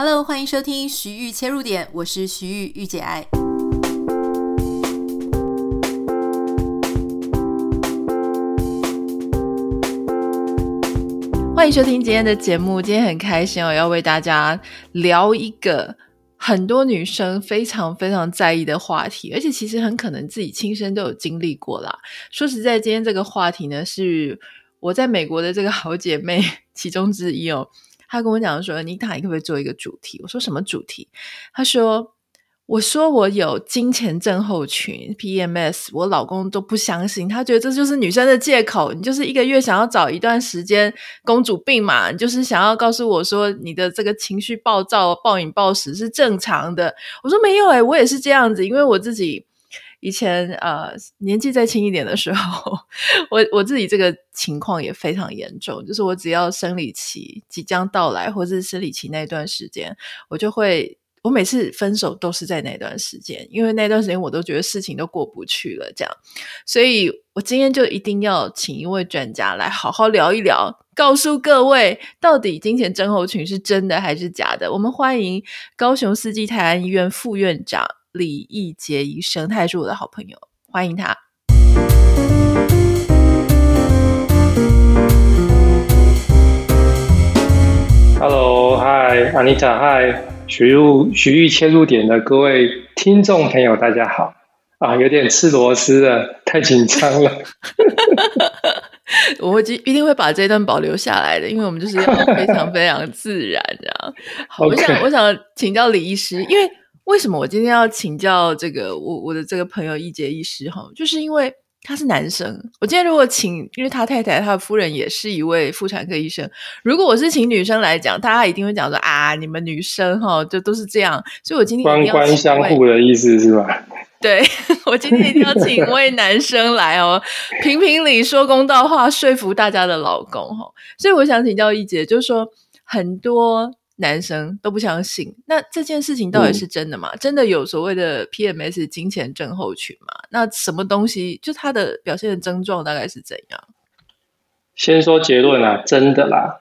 Hello，欢迎收听徐玉切入点，我是徐玉御姐爱。欢迎收听今天的节目，今天很开心哦，要为大家聊一个很多女生非常非常在意的话题，而且其实很可能自己亲身都有经历过啦。说实在，今天这个话题呢，是我在美国的这个好姐妹 其中之一哦。他跟我讲说：“妮塔，你可不可以做一个主题？”我说：“什么主题？”他说。我说我有金钱症候群 PMS，我老公都不相信，他觉得这就是女生的借口。你就是一个月想要找一段时间公主病嘛，你就是想要告诉我说你的这个情绪暴躁、暴饮暴食是正常的。我说没有诶、我也是这样子，因为我自己以前呃年纪再轻一点的时候，我我自己这个情况也非常严重，就是我只要生理期即将到来，或是生理期那段时间，我就会。我每次分手都是在那段时间，因为那段时间我都觉得事情都过不去了，这样，所以我今天就一定要请一位专家来好好聊一聊，告诉各位到底金钱症候群是真的还是假的。我们欢迎高雄四季泰安医院副院长李义杰医生，他也是我的好朋友，欢迎他。Hello，Hi，Anita，Hi。徐豫徐玉切入点的各位听众朋友，大家好啊！有点吃螺丝了，太紧张了。我会一定会把这段保留下来的，因为我们就是要非常非常自然这样。好，我想 我想请教李医师，因为为什么我今天要请教这个我我的这个朋友一杰医师哈，就是因为。他是男生，我今天如果请，因为他太太他的夫人也是一位妇产科医生。如果我是请女生来讲，大家一定会讲说啊，你们女生哈就都是这样。所以我今天官官相护的意思是吧？对，我今天一定要请一位男生来哦，评评理，说公道话，说服大家的老公哈。所以我想请教义杰，就是说很多。男生都不相信，那这件事情到底是真的吗？嗯、真的有所谓的 PMS 金钱症候群吗？那什么东西就他的表现的症状大概是怎样？先说结论啊，真的啦，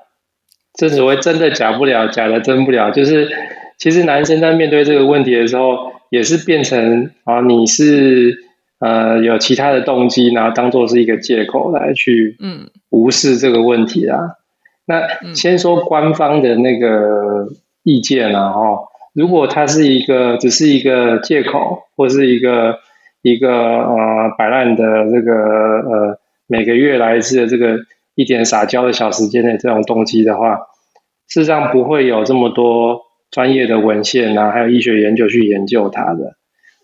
正所谓真的假不了，假的真不了，就是其实男生在面对这个问题的时候，也是变成啊，你是呃有其他的动机，然后当做是一个借口来去嗯无视这个问题啊。嗯那先说官方的那个意见啊，哈，如果它是一个只是一个借口，或是一个一个呃摆烂的这个呃每个月来一次的这个一点撒娇的小时间的这种动机的话，事实上不会有这么多专业的文献啊，还有医学研究去研究它的。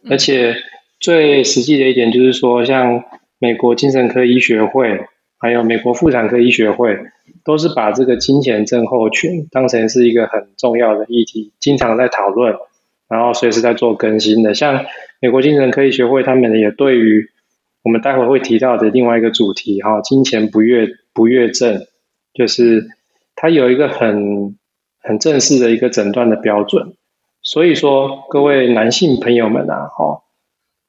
而且最实际的一点就是说，像美国精神科医学会，还有美国妇产科医学会。都是把这个金钱症候群当成是一个很重要的议题，经常在讨论，然后随时在做更新的。像美国精神科医学会，他们也对于我们待会会提到的另外一个主题，哈，金钱不悦不悦症，就是它有一个很很正式的一个诊断的标准。所以说，各位男性朋友们啊，哈，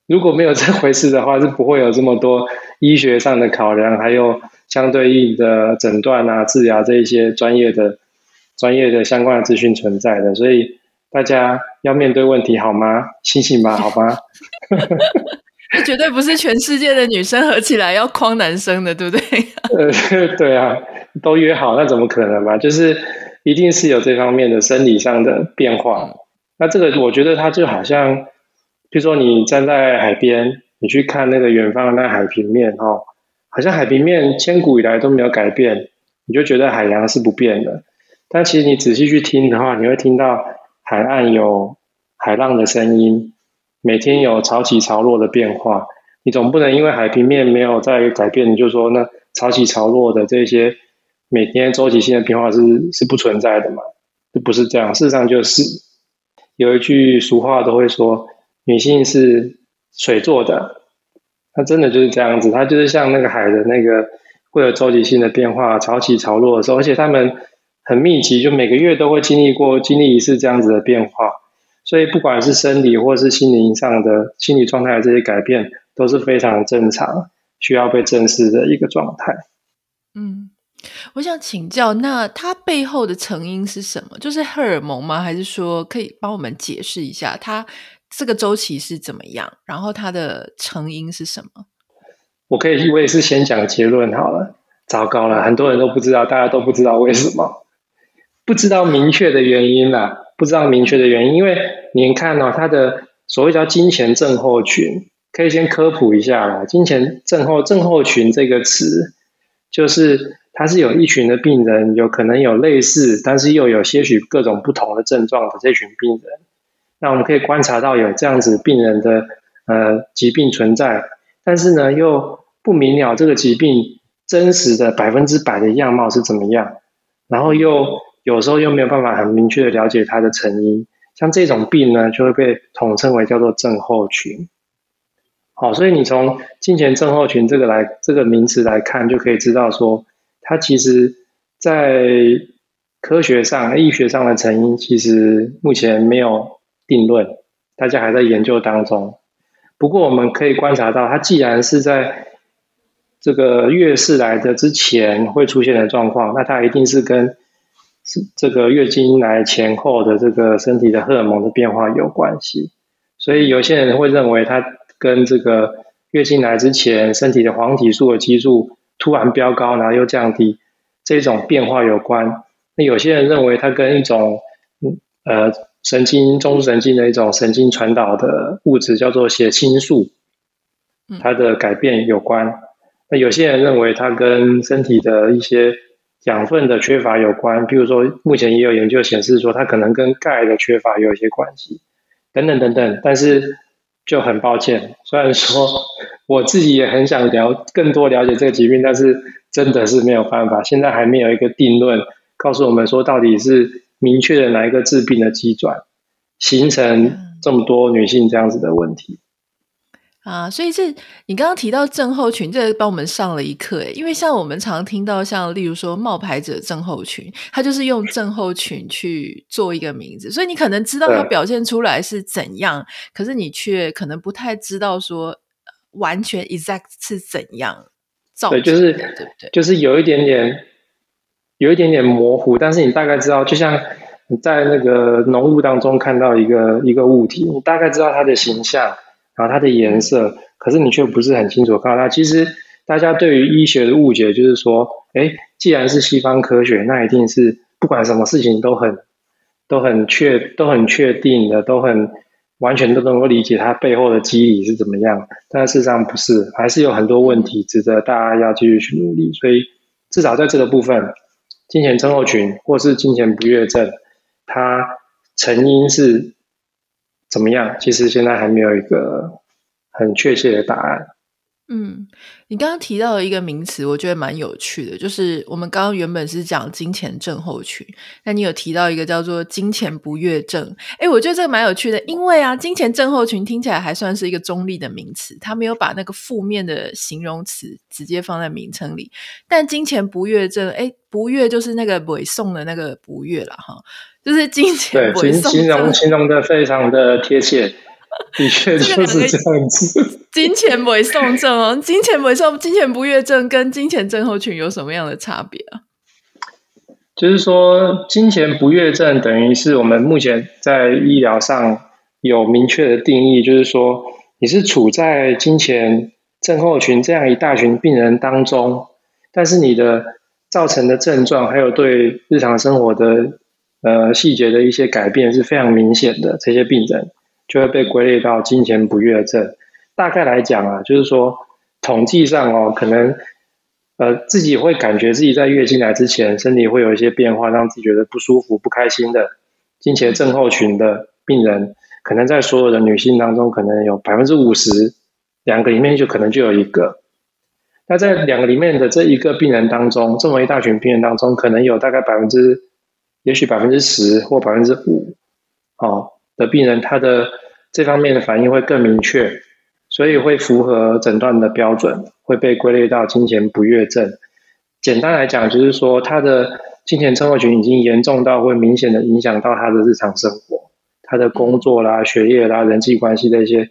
如果没有这回事的话，是不会有这么多医学上的考量，还有。相对应的诊断啊、治疗这一些专业的、专业的相关的资讯存在的，所以大家要面对问题好吗？醒醒吧，好吗？这 绝对不是全世界的女生合起来要框男生的，对不对？呃，对啊，都约好，那怎么可能嘛？就是一定是有这方面的生理上的变化。那这个我觉得它就好像，比如说你站在海边，你去看那个远方的那海平面，哈。好像海平面千古以来都没有改变，你就觉得海洋是不变的。但其实你仔细去听的话，你会听到海岸有海浪的声音，每天有潮起潮落的变化。你总不能因为海平面没有在改变，你就说那潮起潮落的这些每天周期性的变化是是不存在的嘛？这不是这样，事实上就是有一句俗话都会说，女性是水做的。它真的就是这样子，它就是像那个海的那个会有周期性的变化，潮起潮落的时候，而且它们很密集，就每个月都会经历过经历一次这样子的变化，所以不管是生理或是心灵上的心理状态的这些改变都是非常正常，需要被正视的一个状态。嗯，我想请教，那它背后的成因是什么？就是荷尔蒙吗？还是说可以帮我们解释一下它这个周期是怎么样？然后它的成因是什么？我可以，我也是先讲结论好了。糟糕了，很多人都不知道，大家都不知道为什么，不知道明确的原因啦，不知道明确的原因，因为您看哦，它的所谓叫金钱症候群，可以先科普一下啦。金钱症候症候群这个词，就是它是有一群的病人，有可能有类似，但是又有些许各种不同的症状的这群病人。那我们可以观察到有这样子病人的呃疾病存在，但是呢又不明了这个疾病真实的百分之百的样貌是怎么样，然后又有时候又没有办法很明确的了解它的成因，像这种病呢就会被统称为叫做症候群。好，所以你从经前症候群这个来这个名词来看，就可以知道说，它其实在科学上、医学上的成因其实目前没有定论，大家还在研究当中。不过我们可以观察到，它既然是在这个月事来的之前会出现的状况，那它一定是跟这个月经来前后的这个身体的荷尔蒙的变化有关系。所以有些人会认为它跟这个月经来之前身体的黄体素的激素突然飙高，然后又降低这种变化有关。那有些人认为它跟一种呃神经中枢神经的一种神经传导的物质叫做血清素，它的改变有关。那有些人认为它跟身体的一些养分的缺乏有关，比如说目前也有研究显示说它可能跟钙的缺乏有一些关系，等等等等。但是就很抱歉，虽然说 我自己也很想了更多了解这个疾病，但是真的是没有办法，现在还没有一个定论告诉我们说到底是明确的哪一个致病的机转形成这么多女性这样子的问题。啊，所以这你刚刚提到症候群，这帮我们上了一课诶，因为像我们常听到像例如说冒牌者症候群，它就是用症候群去做一个名字，所以你可能知道它表现出来是怎样，可是你却可能不太知道说完全 exact 是怎样造成的，对，就是对不对？就是有一点点，有一点点模糊，但是你大概知道，就像你在那个浓雾当中看到一个一个物体，你大概知道它的形象。然后它的颜色，可是你却不是很清楚看到它。其实大家对于医学的误解就是说，哎，既然是西方科学，那一定是不管什么事情都很、都很确、都很确定的，都很完全都能够理解它背后的机理是怎么样。但事实上不是，还是有很多问题值得大家要继续去努力。所以至少在这个部分，金钱症候群或是金钱不悦症，它成因是。怎么样？其实现在还没有一个很确切的答案。嗯，你刚刚提到的一个名词，我觉得蛮有趣的，就是我们刚刚原本是讲金钱症候群，那你有提到一个叫做金钱不悦症。诶，我觉得这个蛮有趣的，因为啊，金钱症候群听起来还算是一个中立的名词，它没有把那个负面的形容词直接放在名称里。但金钱不悦症，诶，不悦就是那个尾送的那个不悦了哈。就是经前不悦症，形容形容的非常的贴切，的确就是这样子。金钱不悦症哦，金钱不悦症、经前不悦症跟金钱症候群有什么样的差别啊？就是说，金钱不悦症等于是我们目前在医疗上有明确的定义，就是说你是处在金钱症候群这样一大群病人当中，但是你的造成的症状还有对日常生活的。呃，细节的一些改变是非常明显的，这些病人就会被归类到金钱不悦症。大概来讲啊，就是说统计上哦，可能呃自己会感觉自己在月经来之前身体会有一些变化，让自己觉得不舒服、不开心的金钱症候群的病人，可能在所有的女性当中，可能有百分之五十，两个里面就可能就有一个。那在两个里面的这一个病人当中，这么一大群病人当中，可能有大概百分之。也许百分之十或百分之五，哦的病人，他的这方面的反应会更明确，所以会符合诊断的标准，会被归类到金钱不悦症。简单来讲，就是说他的金钱症候群已经严重到会明显的影响到他的日常生活，他的工作啦、学业啦、人际关系的一些，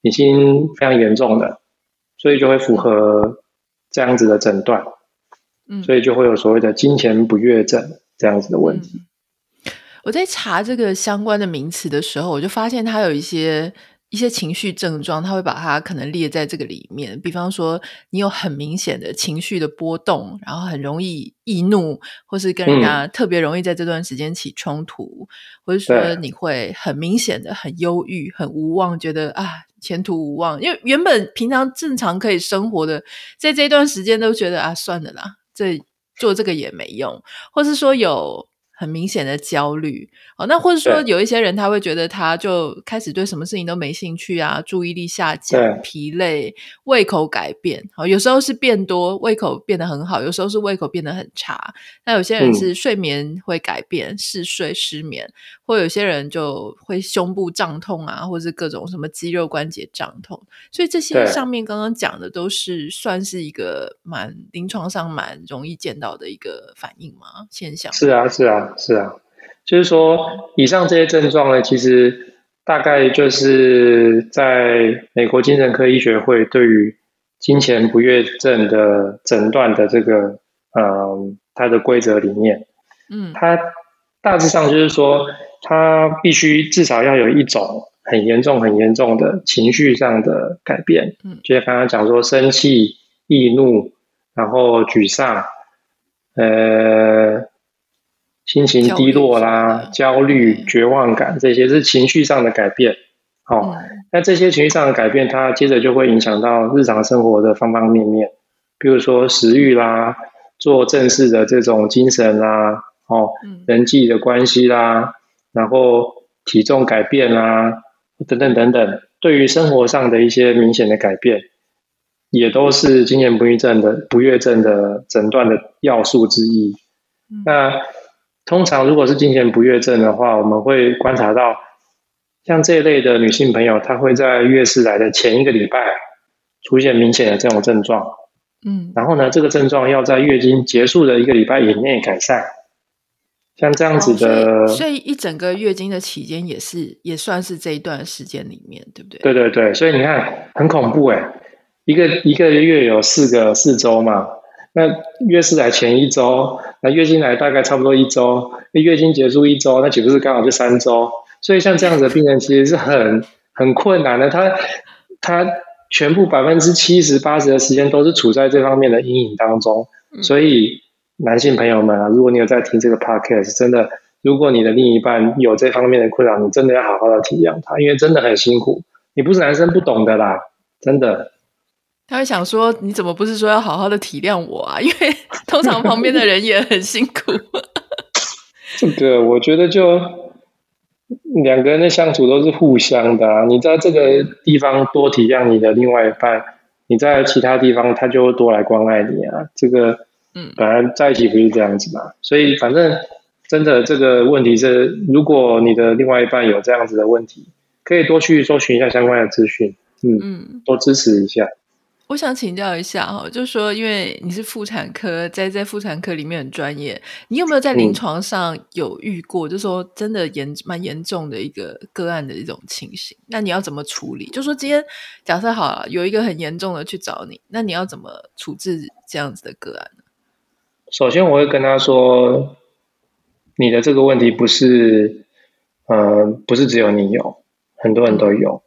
已经非常严重的，所以就会符合这样子的诊断。嗯，所以就会有所谓的金钱不悦症这样子的问题。嗯，我在查这个相关的名词的时候，我就发现它有一些。一些情绪症状，他会把它可能列在这个里面。比方说，你有很明显的情绪的波动，然后很容易易怒，或是跟人家特别容易在这段时间起冲突，嗯、或者说你会很明显的很忧郁、很无望，觉得啊前途无望。因为原本平常正常可以生活的，在这段时间都觉得啊算了啦，这做这个也没用，或是说有。很明显的焦虑哦，那或者说有一些人他会觉得他就开始对什么事情都没兴趣啊，注意力下降、疲累、胃口改变。好，有时候是变多，胃口变得很好；有时候是胃口变得很差。那有些人是睡眠会改变，嗜睡、失眠，或有些人就会胸部胀痛啊，或是各种什么肌肉关节胀痛。所以这些上面刚刚讲的都是算是一个蛮临床上蛮容易见到的一个反应吗？现象？是啊，是啊。是啊，就是说，以上这些症状呢，其实大概就是在美国精神科医学会对于金钱不悦症的诊断的这个，嗯，它的规则里面，嗯，它大致上就是说，它必须至少要有一种很严重、很严重的情绪上的改变，嗯，就像刚刚讲说，生气、易怒，然后沮丧，呃。心情低落啦，焦虑、绝望感，这些是情绪上的改变。好、哦，那这些情绪上的改变，它接着就会影响到日常生活的方方面面，比如说食欲啦，做正事的这种精神啦，哦，人际的关系啦，然后体重改变啦，等等等等，对于生活上的一些明显的改变，也都是金钱不育症的不悦症的诊断的要素之一。那通常，如果是金钱不悦症的话，我们会观察到，像这一类的女性朋友，她会在月事来的前一个礼拜出现明显的这种症状。嗯，然后呢，这个症状要在月经结束的一个礼拜以内改善。像这样子的，哦，所以，所以一整个月经的期间也是也算是这一段时间里面，对不对？对对对，所以你看，很恐怖诶，一个一个月有四个四周嘛。那月事来前一周，那月经来大概差不多一周，那月经结束一周，那岂不是刚好就三周？所以像这样子的病人其实是很很困难的，他他全部百分之七十八十的时间都是处在这方面的阴影当中。所以男性朋友们啊，如果你有在听这个 podcast，真的，如果你的另一半有这方面的困扰，你真的要好好的体谅他，因为真的很辛苦。你不是男生不懂的啦，真的。他会想说：“你怎么不是说要好好的体谅我啊？因为 通常旁边的人也很辛苦。”这个我觉得就两个人的相处都是互相的啊。你在这个地方多体谅你的另外一半，你在其他地方他就会多来关爱你啊。这个嗯，本来在一起不是这样子嘛。所以反正真的这个问题是，如果你的另外一半有这样子的问题，可以多去搜寻一下相关的资讯，嗯嗯，多支持一下。我想请教一下哈，就是说，因为你是妇产科，在在妇产科里面很专业，你有没有在临床上有遇过，就是说真的严蛮严重的一个个案的一种情形？那你要怎么处理？就是说今天假设好了，有一个很严重的去找你，那你要怎么处置这样子的个案呢？首先，我会跟他说，你的这个问题不是，呃，不是只有你有，很多人都有。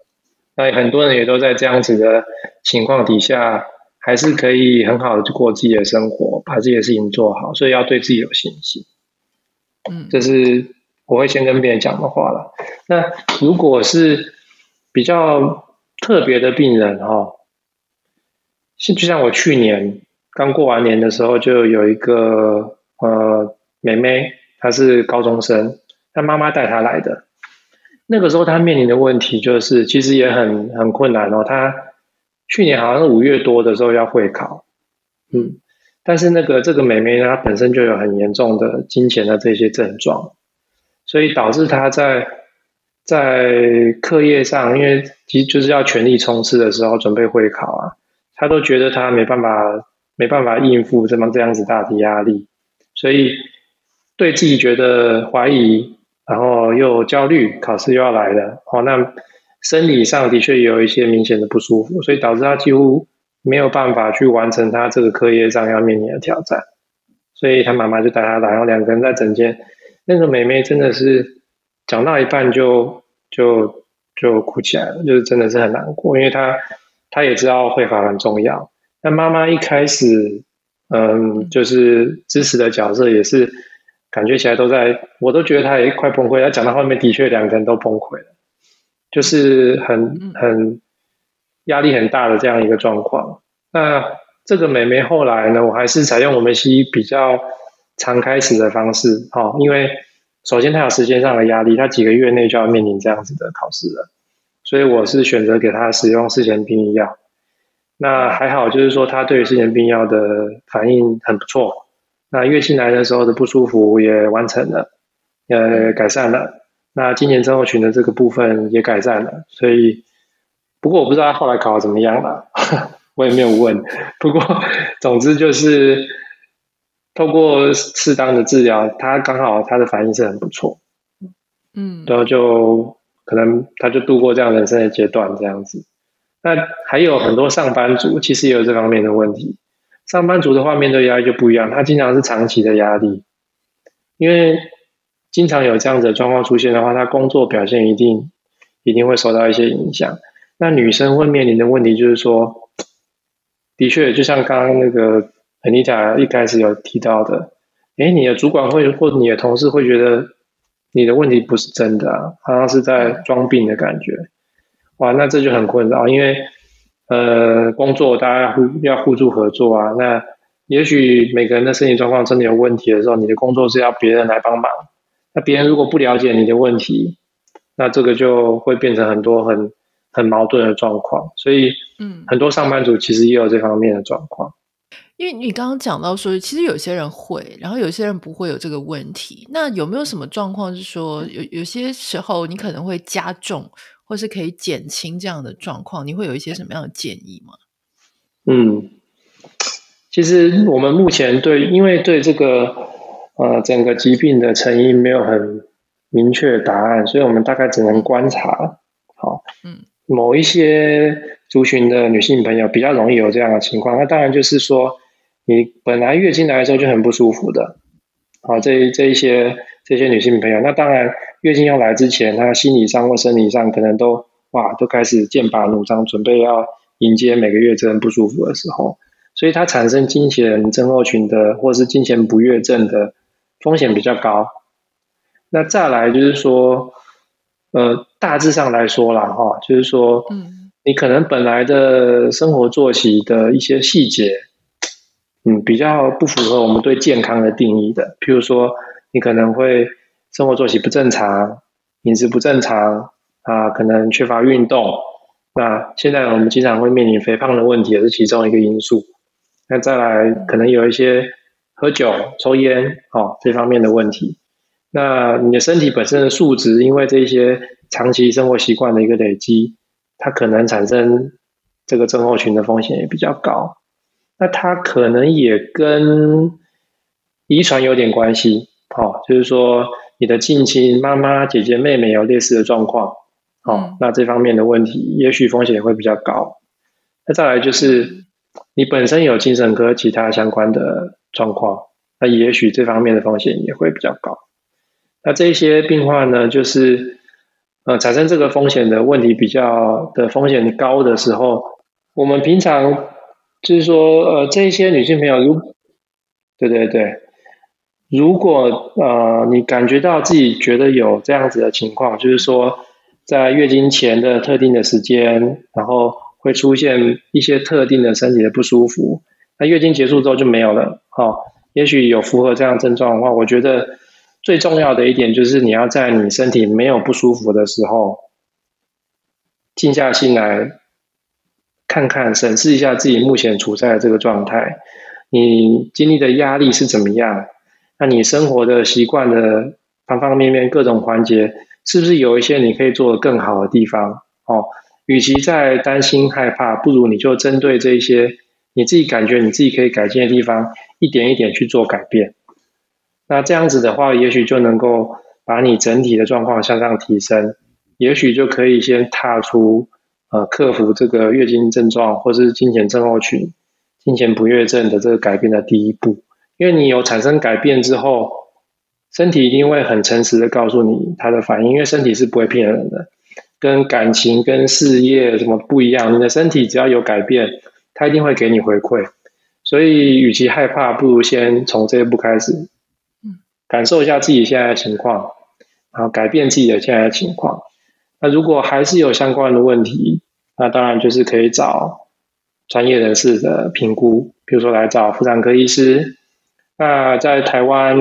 那很多人也都在这样子的情况底下，还是可以很好的过自己的生活，把自己的事情做好，所以要对自己有信心。嗯，这是我会先跟别人讲的话了。那如果是比较特别的病人哈，就像我去年刚过完年的时候，就有一个呃妹妹，她是高中生，她妈妈带她来的。那个时候，他面临的问题就是，其实也很很困难哦。他去年好像是五月多的时候要会考，嗯，但是那个这个妹妹呢，她本身就有很严重的金钱的这些症状，所以导致她在在课业上，因为其实就是要全力冲刺的时候，准备会考啊，她都觉得她没办法没办法应付这么这样子大的压力，所以对自己觉得怀疑。然后又焦虑，考试又要来了，哦，那生理上的确有一些明显的不舒服，所以导致他几乎没有办法去完成他这个课业上要面临的挑战。所以他妈妈就带他来，然后两个人在诊间，那个妹妹真的是讲到一半就就就哭起来了，就是真的是很难过，因为她她也知道会访很重要，但妈妈一开始嗯就是支持的角色也是感觉起来都在，我都觉得她也快崩溃，她讲到后面的确两个人都崩溃了，就是很很压力很大的这样一个状况，那。这个妹妹后来呢，我还是采用我们西医比较常开始的方式，哈，因为首先她有时间上的压力，她几个月内就要面临这样子的考试了，所以我是选择给她使用事前避孕药。那还好，就是说她对于事前避孕药的反应很不错，那月经来的时候的不舒服也完成了，呃，改善了，那今年症候群的这个部分也改善了，所以不过我不知道他后来考的怎么样了。我也没有问，不过总之就是透过适当的治疗，他刚好他的反应是很不错，嗯，然后就可能他就度过这样人生的阶段这样子。那还有很多上班族其实也有这方面的问题，上班族的话面对压力就不一样，他经常是长期的压力，因为经常有这样子的状况出现的话，他工作表现一定一定会受到一些影响。那女生会面临的问题就是说。的确，就像刚刚那个 Anita 一开始有提到的，诶，你的主管会或你的同事会觉得你的问题不是真的，好像是在装病的感觉，哇，那这就很困扰，因为呃，工作大家要互要互助合作啊，那也许每个人的身体状况真的有问题的时候，你的工作是要别人来帮忙，那别人如果不了解你的问题，那这个就会变成很多很。很矛盾的状况，所以嗯，很多上班族其实也有这方面的状况。因为你刚刚讲到说，其实有些人会，然后有些人不会有这个问题。那有没有什么状况是说，有有些时候你可能会加重，或是可以减轻这样的状况？你会有一些什么样的建议吗？嗯，其实我们目前对，因为对这个呃整个疾病的成因没有很明确的答案，所以我们大概只能观察。好，嗯。某一些族群的女性朋友比较容易有这样的情况，那当然就是说，你本来月经来的时候就很不舒服的，好，这这一些这些女性朋友，那当然月经要来之前，她心理上或生理上可能都哇都开始剑拔弩张，准备要迎接每个月这很不舒服的时候，所以它产生经前症候群的或是经前不悦症的风险比较高。那再来就是说。呃，大致上来说啦，哈，就是说，嗯，你可能本来的生活作息的一些细节，嗯，比较不符合我们对健康的定义的。譬如说，你可能会生活作息不正常，饮食不正常啊，可能缺乏运动。那现在我们经常会面临肥胖的问题，也是其中一个因素。那再来，可能有一些喝酒、抽烟，哦，这方面的问题。那你的身体本身的素质，因为这些长期生活习惯的一个累积，它可能产生这个症候群的风险也比较高。那它可能也跟遗传有点关系，哦，就是说你的近亲妈妈、姐姐、妹妹有类似的状况，哦，那这方面的问题也许风险会比较高。那再来就是你本身有精神科其他相关的状况，那也许这方面的风险也会比较高。那这些病患呢，就是呃产生这个风险的问题比较的风险高的时候，我们平常就是说呃这些女性朋友，如对对对，如果呃你感觉到自己觉得有这样子的情况，就是说在月经前的特定的时间，然后会出现一些特定的身体的不舒服，那月经结束之后就没有了，好、哦，也许有符合这样症状的话，我觉得。最重要的一点就是，你要在你身体没有不舒服的时候，静下心来，看看审视一下自己目前处在的这个状态，你经历的压力是怎么样？那你生活的习惯的方方面面各种环节，是不是有一些你可以做得更好的地方？哦，与其在担心害怕，不如你就针对这些你自己感觉你自己可以改进的地方，一点一点去做改变。那这样子的话，也许就能够把你整体的状况向上提升，也许就可以先踏出呃克服这个月经症状或是经前症候群、经前不悦症的这个改变的第一步，因为你有产生改变之后，身体一定会很诚实的告诉你它的反应，因为身体是不会骗人的，跟感情、跟事业什么不一样。你的身体只要有改变，它一定会给你回馈。所以，与其害怕，不如先从这一步开始，感受一下自己现在的情况，然后改变自己的现在的情况。那如果还是有相关的问题，那当然就是可以找专业人士的评估，比如说来找妇产科医师。那在台湾、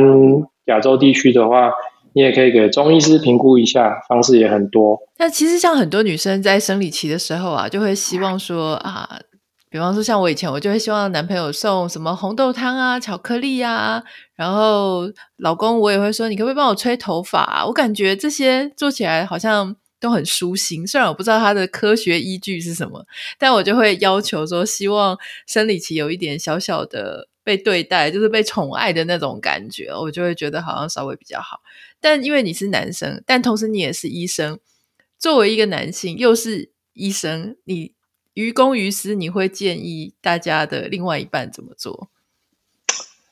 亚洲地区的话，你也可以给中医师评估一下，方式也很多。那其实像很多女生在生理期的时候啊，就会希望说啊。比方说，像我以前，我就会希望男朋友送什么红豆汤啊、巧克力啊，然后老公我也会说，你可不可以帮我吹头发？我感觉这些做起来好像都很舒心，虽然我不知道它的科学依据是什么，但我就会要求说，希望生理期有一点小小的被对待，就是被宠爱的那种感觉，我就会觉得好像稍微比较好。但因为你是男生，但同时你也是医生，作为一个男性又是医生，你。于公于私，你会建议大家的另外一半怎么做？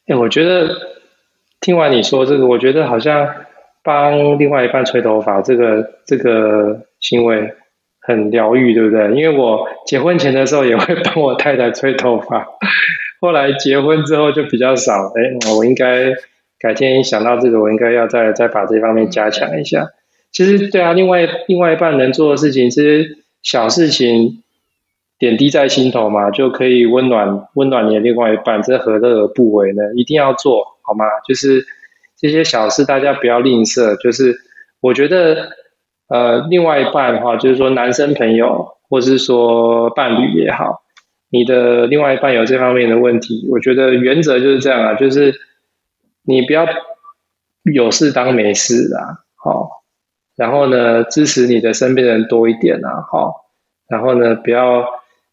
哎、我觉得听完你说这个，我觉得好像帮另外一半吹头发，这个这个行为很疗愈，对不对？因为我结婚前的时候也会帮我太太吹头发，后来结婚之后就比较少。哎、我应该改天想到这个，我应该要再再把这方面加强一下。其实，对啊，另外另外一半能做的事情，其实小事情。点滴在心头嘛，就可以温暖温暖你的另外一半，这何乐而不为呢？一定要做好吗？就是这些小事，大家不要吝啬。就是我觉得，呃，另外一半的话，就是说男生朋友，或是说伴侣也好，你的另外一半有这方面的问题，我觉得原则就是这样啊，就是你不要有事当没事啊，好，然后呢，支持你的身边人多一点啊，好，然后呢，不要。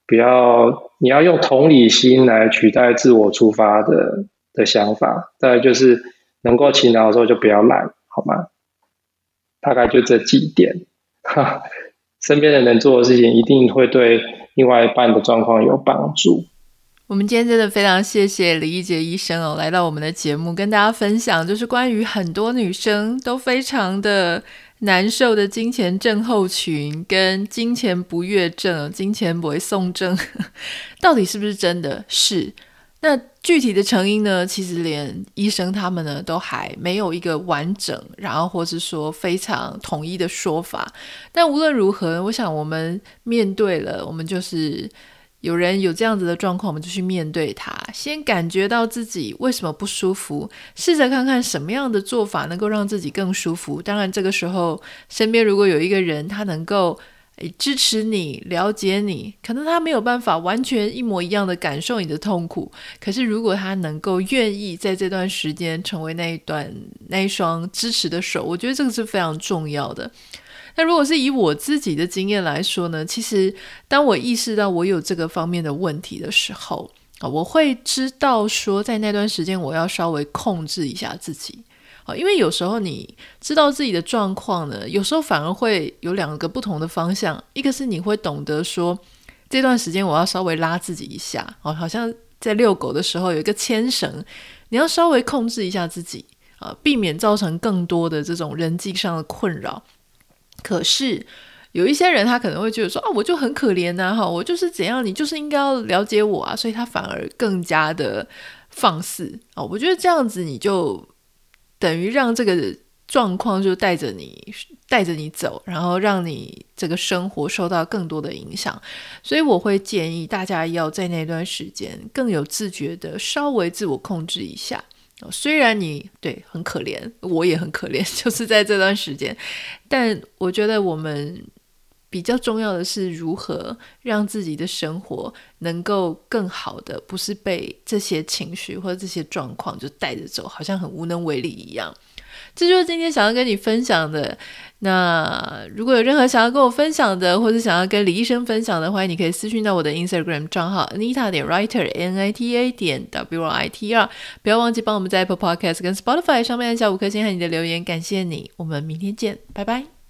不要，你要用同理心来取代自我出发的的想法。再来就是能够勤劳的时候就不要懒，好吗？大概就这几点。哈，身边的人做的事情一定会对另外一半的状况有帮助。我们今天真的非常谢谢李义杰医生哦，来到我们的节目跟大家分享，就是关于很多女生都非常的。难受的金钱症候群跟金钱不悦症、金钱不会送症，到底是不是真的？是。那具体的成因呢？其实连医生他们呢都还没有一个完整，然后或是说非常统一的说法。但无论如何，我想我们面对了，我们就是。有人有这样子的状况，我们就去面对它。先感觉到自己为什么不舒服，试着看看什么样的做法能够让自己更舒服。当然，这个时候身边如果有一个人，他能够诶支持你、了解你，可能他没有办法完全一模一样的感受你的痛苦。可是，如果他能够愿意在这段时间成为那一段那一双支持的手，我觉得这个是非常重要的。那如果是以我自己的经验来说呢，其实当我意识到我有这个方面的问题的时候啊，我会知道说，在那段时间我要稍微控制一下自己啊，因为有时候你知道自己的状况呢，有时候反而会有两个不同的方向，一个是你会懂得说，这段时间我要稍微拉自己一下哦，好像在遛狗的时候有一个牵绳，你要稍微控制一下自己啊，避免造成更多的这种人际上的困扰。可是有一些人，他可能会觉得说啊，我就很可怜呐，哈，我就是怎样，你就是应该要了解我啊，所以他反而更加的放肆啊。我觉得这样子，你就等于让这个状况就带着你带着你走，然后让你这个生活受到更多的影响。所以我会建议大家要在那段时间更有自觉的稍微自我控制一下。虽然你对很可怜，我也很可怜，就是在这段时间，但我觉得我们比较重要的是如何让自己的生活能够更好的，不是被这些情绪或者这些状况就带着走，好像很无能为力一样。这就是今天想要跟你分享的。那如果有任何想要跟我分享的，或者想要跟李医生分享的，欢迎你可以私讯到我的 Instagram 账号 Anita 点 Writer N I T A 点 W I T R。不要忘记帮我们在 Apple Podcast 跟 Spotify 上面按下五颗星和你的留言，感谢你。我们明天见，拜拜。